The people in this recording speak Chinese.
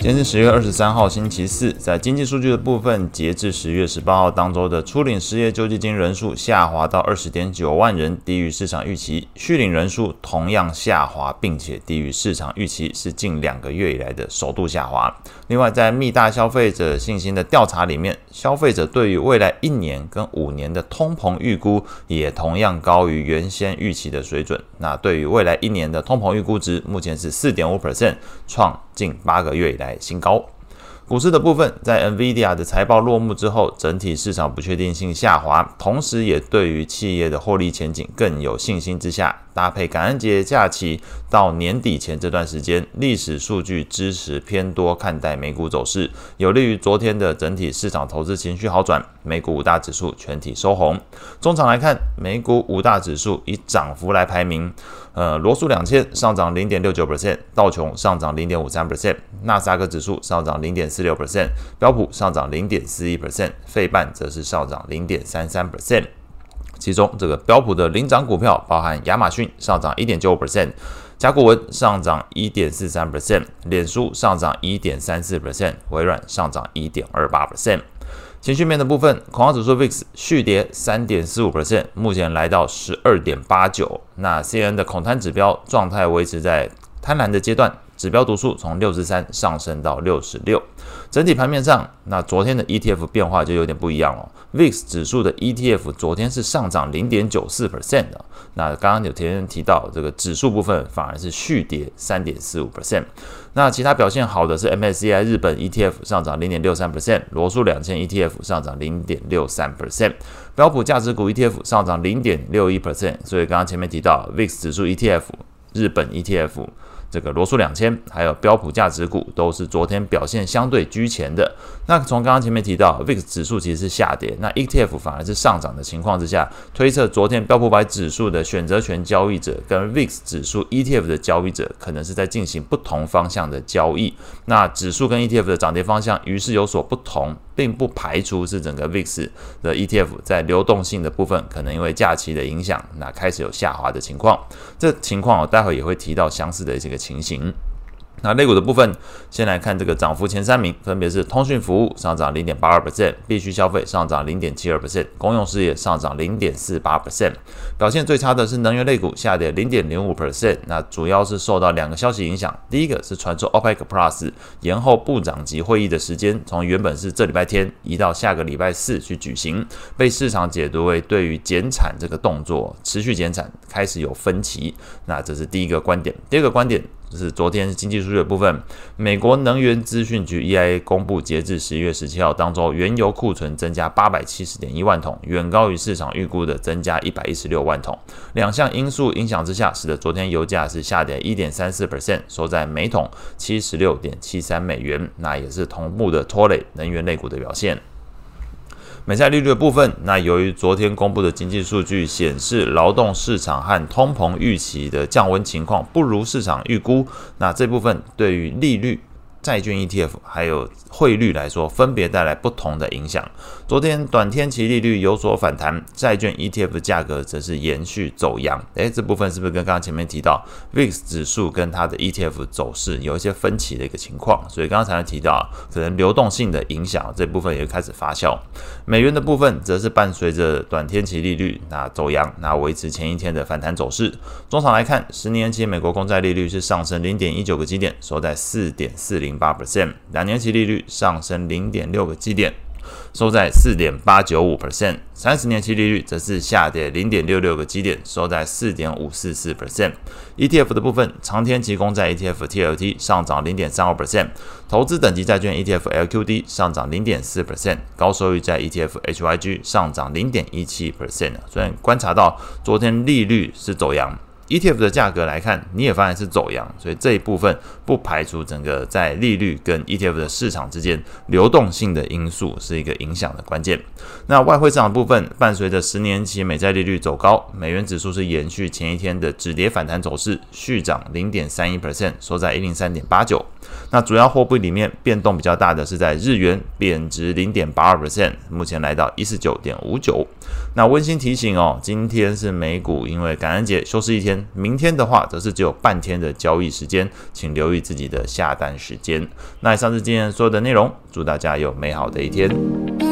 今天是十月二十三号，星期四。在经济数据的部分，截至十月十八号当周的初领失业救济金人数下滑到二十点九万人，低于市场预期；续领人数同样下滑，并且低于市场预期，是近两个月以来的首度下滑。另外，在密大消费者信心的调查里面，消费者对于未来一年跟五年的通膨预估也同样高于原先预期的水准。那对于未来一年的通膨预估值，目前是四点五 percent，创近八个月以来新高。股市的部分，在 NVIDIA 的财报落幕之后，整体市场不确定性下滑，同时也对于企业的获利前景更有信心之下，搭配感恩节假期到年底前这段时间，历史数据支持偏多看待美股走势，有利于昨天的整体市场投资情绪好转，美股五大指数全体收红。中场来看，美股五大指数以涨幅来排名。呃，罗素两千上涨零点六九 percent，道琼上涨零点五三 percent，纳斯达克指数上涨零点四六 percent，标普上涨零点四一 percent，费半则是上涨零点三三 percent。其中，这个标普的领涨股票包含亚马逊上涨一点九五 percent，甲骨文上涨一点四三 percent，脸书上涨一点三四 percent，微软上涨一点二八 percent。情绪面的部分，恐慌指数 VIX 续跌三点四五 percent，目前来到十二点八九。那 C N 的恐贪指标状态维持在贪婪的阶段。指标读数从六十三上升到六十六，整体盘面上，那昨天的 ETF 变化就有点不一样了。VIX 指数的 ETF 昨天是上涨零点九四 percent 的，那刚刚有提人提到这个指数部分反而是续跌三点四五 percent。那其他表现好的是 MSCI 日本 ETF 上涨零点六三 percent，罗素两千 ETF 上涨零点六三 percent，标普价值股 ETF 上涨零点六一 percent。所以刚刚前面提到 VIX 指数 ETF、日本 ETF。这个罗素两千还有标普价值股都是昨天表现相对居前的。那从刚刚前面提到，VIX 指数其实是下跌，那 ETF 反而是上涨的情况之下，推测昨天标普百指数的选择权交易者跟 VIX 指数 ETF 的交易者可能是在进行不同方向的交易。那指数跟 ETF 的涨跌方向于是有所不同，并不排除是整个 VIX 的 ETF 在流动性的部分可能因为假期的影响，那开始有下滑的情况。这情况我待会也会提到相似的这个情形。那类股的部分，先来看这个涨幅前三名，分别是通讯服务上涨零点八二 percent，必需消费上涨零点七二 percent，公用事业上涨零点四八 percent。表现最差的是能源类股，下跌零点零五 percent。那主要是受到两个消息影响，第一个是传出 OPEC Plus 延后部长级会议的时间，从原本是这礼拜天移到下个礼拜四去举行，被市场解读为对于减产这个动作持续减产开始有分歧。那这是第一个观点，第二个观点。就是昨天经济数据的部分，美国能源资讯局 EIA 公布，截至十一月十七号当周，原油库存增加八百七十点一万桶，远高于市场预估的增加一百一十六万桶。两项因素影响之下，使得昨天油价是下跌一点三四 percent，收在每桶七十六点七三美元。那也是同步的拖累能源类股的表现。美债利率的部分，那由于昨天公布的经济数据显示，劳动市场和通膨预期的降温情况不如市场预估，那这部分对于利率。债券 ETF 还有汇率来说，分别带来不同的影响。昨天短天期利率有所反弹，债券 ETF 价格则是延续走阳。诶，这部分是不是跟刚刚前面提到 VIX 指数跟它的 ETF 走势有一些分歧的一个情况？所以刚刚才提到，可能流动性的影响这部分也开始发酵。美元的部分则是伴随着短天期利率那走阳，那维持前一天的反弹走势。中场来看，十年期美国公债利率是上升零点一九个基点，收在四点四零。八 percent，两年期利率上升零点六个基点，收在四点八九五 percent。三十年期利率则是下跌零点六六个基点，收在四点五四四 percent。ETF 的部分，长天期公债 ETF TLT 上涨零点三二 percent，投资等级债券 ETF LQD 上涨零点四 percent，高收益债 ETF HYG 上涨零点一七 percent。虽然观察到昨天利率是走扬。ETF 的价格来看，你也发现是走扬，所以这一部分不排除整个在利率跟 ETF 的市场之间流动性的因素是一个影响的关键。那外汇市场部分，伴随着十年期美债利率走高，美元指数是延续前一天的止跌反弹走势，续涨零点三一 percent，收在一零三点八九。那主要货币里面变动比较大的是在日元贬值零点八二 percent，目前来到一四九点五九。那温馨提醒哦，今天是美股因为感恩节休市一天。明天的话则是只有半天的交易时间，请留意自己的下单时间。那以上是今天所有的内容，祝大家有美好的一天。